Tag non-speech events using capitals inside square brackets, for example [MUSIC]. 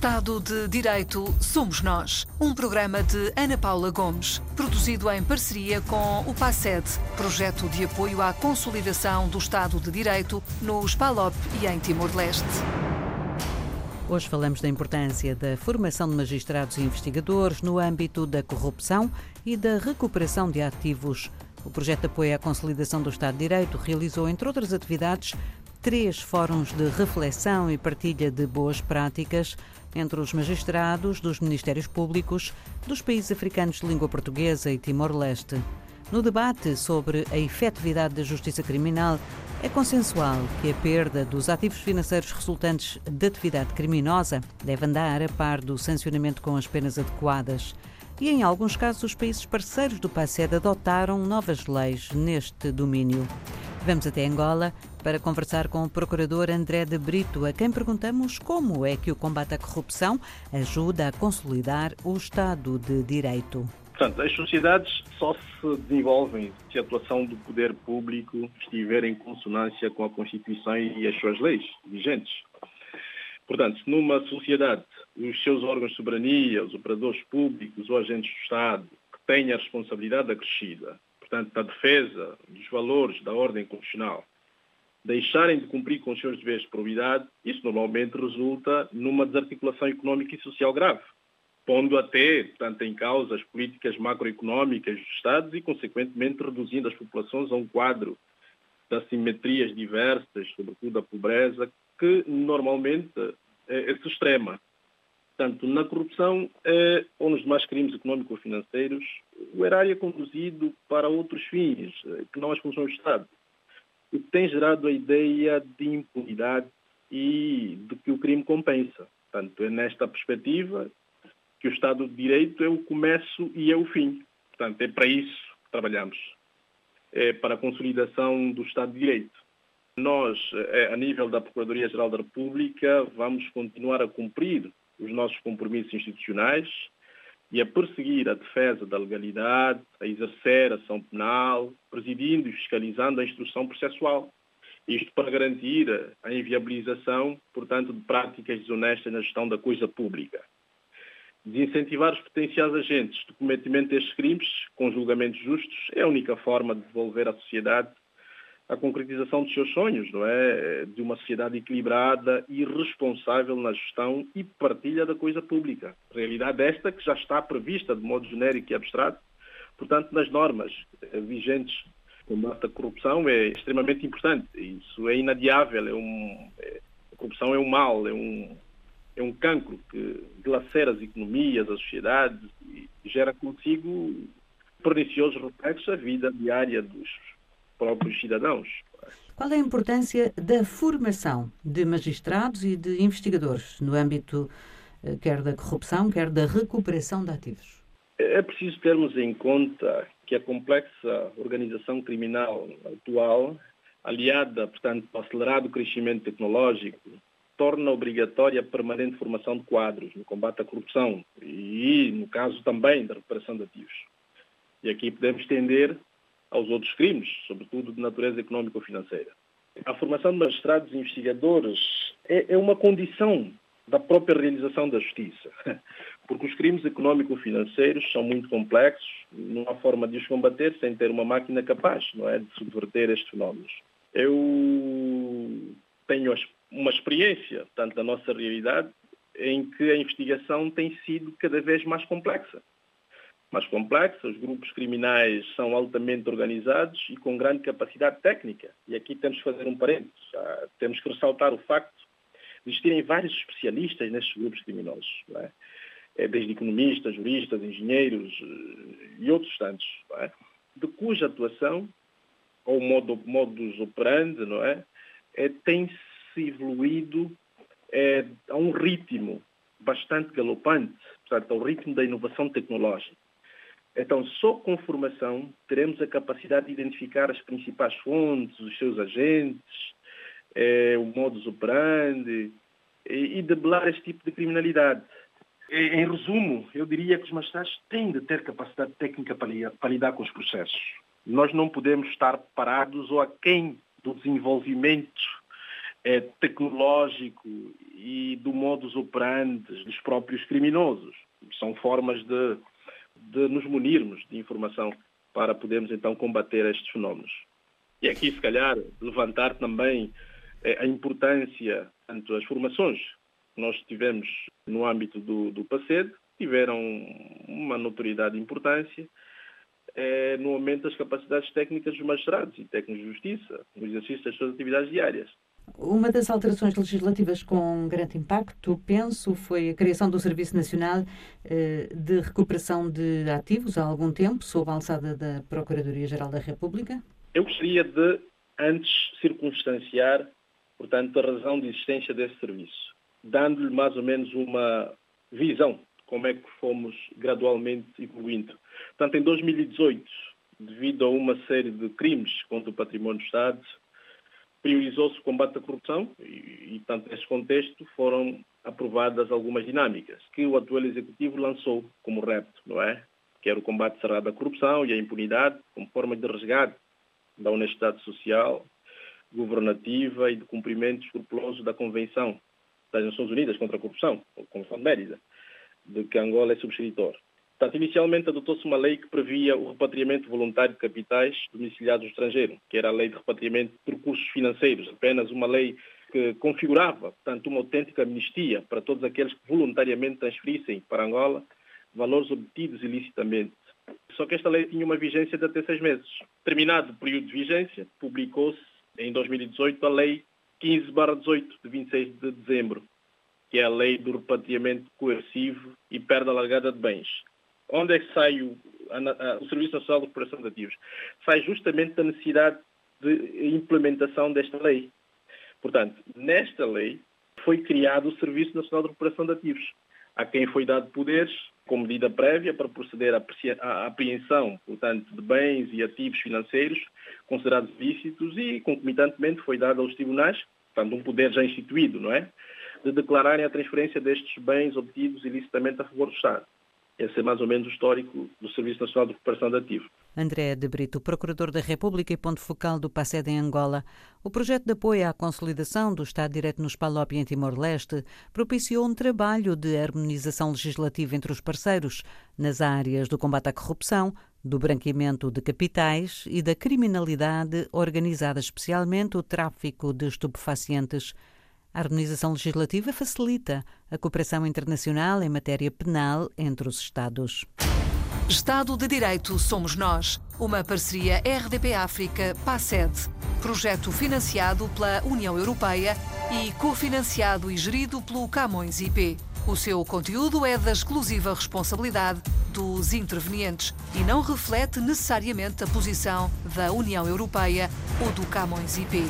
Estado de Direito Somos Nós. Um programa de Ana Paula Gomes, produzido em parceria com o PASED, projeto de apoio à consolidação do Estado de Direito nos PALOP e em Timor-Leste. Hoje falamos da importância da formação de magistrados e investigadores no âmbito da corrupção e da recuperação de ativos. O projeto de apoio à consolidação do Estado de Direito realizou, entre outras atividades, três fóruns de reflexão e partilha de boas práticas entre os magistrados dos Ministérios Públicos dos países africanos de língua portuguesa e Timor-Leste. No debate sobre a efetividade da justiça criminal, é consensual que a perda dos ativos financeiros resultantes de atividade criminosa deve andar a par do sancionamento com as penas adequadas. E em alguns casos, os países parceiros do PACED adotaram novas leis neste domínio. Vamos até Angola para conversar com o procurador André de Brito, a quem perguntamos como é que o combate à corrupção ajuda a consolidar o Estado de Direito. Portanto, as sociedades só se desenvolvem se a atuação do poder público estiver em consonância com a Constituição e as suas leis vigentes. Portanto, numa sociedade os seus órgãos de soberania, os operadores públicos ou agentes do Estado que têm a responsabilidade acrescida portanto, da defesa dos valores da ordem constitucional, deixarem de cumprir com os seus deveres de probidade, isso normalmente resulta numa desarticulação económica e social grave, pondo até, portanto, em causa as políticas macroeconómicas dos Estados e, consequentemente, reduzindo as populações a um quadro de assimetrias diversas, sobretudo a pobreza, que normalmente é, é extrema. Portanto, na corrupção eh, ou nos demais crimes económico-financeiros, o erário é conduzido para outros fins, eh, que não as funções do Estado. O que tem gerado a ideia de impunidade e de que o crime compensa. Portanto, é nesta perspectiva que o Estado de Direito é o começo e é o fim. Portanto, é para isso que trabalhamos. É para a consolidação do Estado de Direito. Nós, eh, a nível da Procuradoria-Geral da República, vamos continuar a cumprir os nossos compromissos institucionais e a perseguir a defesa da legalidade, a exercer a ação penal, presidindo e fiscalizando a instrução processual. Isto para garantir a inviabilização, portanto, de práticas desonestas na gestão da coisa pública. Desincentivar os potenciais agentes de cometimento destes crimes, com julgamentos justos, é a única forma de devolver à sociedade a concretização dos seus sonhos, não é? De uma sociedade equilibrada e responsável na gestão e partilha da coisa pública. Realidade esta que já está prevista de modo genérico e abstrato, portanto, nas normas vigentes combate à corrupção é extremamente importante. Isso é inadiável. É um, é, a corrupção é um mal, é um, é um cancro que glacera as economias, as sociedades e gera consigo perniciosos reflexos à vida diária dos próprios cidadãos. Qual é a importância da formação de magistrados e de investigadores no âmbito eh, quer da corrupção, quer da recuperação de ativos? É preciso termos em conta que a complexa organização criminal atual, aliada, portanto, ao acelerado crescimento tecnológico, torna obrigatória a permanente formação de quadros no combate à corrupção e, no caso também, da recuperação de ativos. E aqui podemos estender aos outros crimes, sobretudo de natureza económica ou financeira. A formação de magistrados e investigadores é, é uma condição da própria realização da justiça, [LAUGHS] porque os crimes económico-financeiros são muito complexos, não há forma de os combater sem ter uma máquina capaz, não é, de subverter estes fenómenos. Eu tenho uma experiência, tanto da nossa realidade, em que a investigação tem sido cada vez mais complexa mais complexa. Os grupos criminais são altamente organizados e com grande capacidade técnica. E aqui temos que fazer um parênteses. Temos que ressaltar o facto de existirem vários especialistas nestes grupos criminosos. É? é? Desde economistas, juristas, engenheiros eh, e outros tantos. É? De cuja atuação, ou modo, modus operandi, não é? é tem-se evoluído é, a um ritmo bastante galopante, portanto, ao ritmo da inovação tecnológica. Então, só com formação teremos a capacidade de identificar as principais fontes, os seus agentes, eh, o modus operandi e, e debelar este tipo de criminalidade. Em, resumo, eu diria que os magistrados têm de ter capacidade técnica para, para lidar com os processos. Nós não podemos estar parados ou aquém do desenvolvimento é, tecnológico e do modus operandi dos próprios criminosos. São formas de, de nos munirmos de informação para podermos então combater estes fenómenos. E aqui, se calhar, levantar também eh, a importância, tanto as formações que nós tivemos no âmbito do, do PACED, tiveram uma notoriedade e importância é, no aumento das capacidades técnicas dos magistrados e técnicos de justiça, no exercício das suas atividades diárias. Uma das alterações legislativas com grande impacto, penso, foi a criação do Serviço Nacional eh, de Recuperação de Ativos há algum tempo, sob a alçada da Procuradoria-Geral da República. Eu gostaria de, antes, circunstanciar, portanto, a razão de existência desse serviço, dando-lhe mais ou menos uma visão de como é que fomos gradualmente evoluindo. Portanto, em 2018, devido a uma série de crimes contra o património do Estado, priorizou-se o combate à corrupção e, e, tanto nesse contexto, foram aprovadas algumas dinâmicas que o atual Executivo lançou como repto, não é? Que era o combate cerrado à corrupção e à impunidade como forma de resgate da honestidade social, governativa e de cumprimento escrupuloso da Convenção das Nações Unidas contra a Corrupção, a Convenção de Mérida, de que Angola é subscritor. Portanto, inicialmente adotou-se uma lei que previa o repatriamento voluntário de capitais domiciliados no estrangeiro, que era a lei de repatriamento de recursos financeiros, apenas uma lei que configurava, portanto, uma autêntica amnistia para todos aqueles que voluntariamente transferissem para Angola valores obtidos ilicitamente. Só que esta lei tinha uma vigência de até seis meses. Terminado o período de vigência, publicou-se em 2018 a Lei 15-18, de 26 de dezembro, que é a Lei do Repatriamento Coercivo e Perda Alargada de Bens onde é que sai o, o Serviço Nacional de Recuperação de Ativos? Sai justamente da necessidade de implementação desta lei. Portanto, nesta lei foi criado o Serviço Nacional de Recuperação de Ativos, a quem foi dado poderes como medida prévia para proceder à apreensão, portanto, de bens e ativos financeiros considerados ilícitos e, concomitantemente, foi dado aos tribunais, portanto, um poder já instituído, não é? De declararem a transferência destes bens obtidos ilicitamente a favor do Estado. Esse é mais ou menos o histórico do Serviço Nacional de Recuperação de Ativos. André de Brito, Procurador da República e ponto focal do PACED em Angola. O projeto de apoio à consolidação do Estado de Direito nos PALOP e em Timor-Leste propiciou um trabalho de harmonização legislativa entre os parceiros nas áreas do combate à corrupção, do branqueamento de capitais e da criminalidade organizada, especialmente o tráfico de estupefacientes. A harmonização legislativa facilita a cooperação internacional em matéria penal entre os Estados. Estado de Direito Somos Nós. Uma parceria RDP África PASED. Projeto financiado pela União Europeia e cofinanciado e gerido pelo Camões IP. O seu conteúdo é da exclusiva responsabilidade dos intervenientes e não reflete necessariamente a posição da União Europeia ou do Camões IP.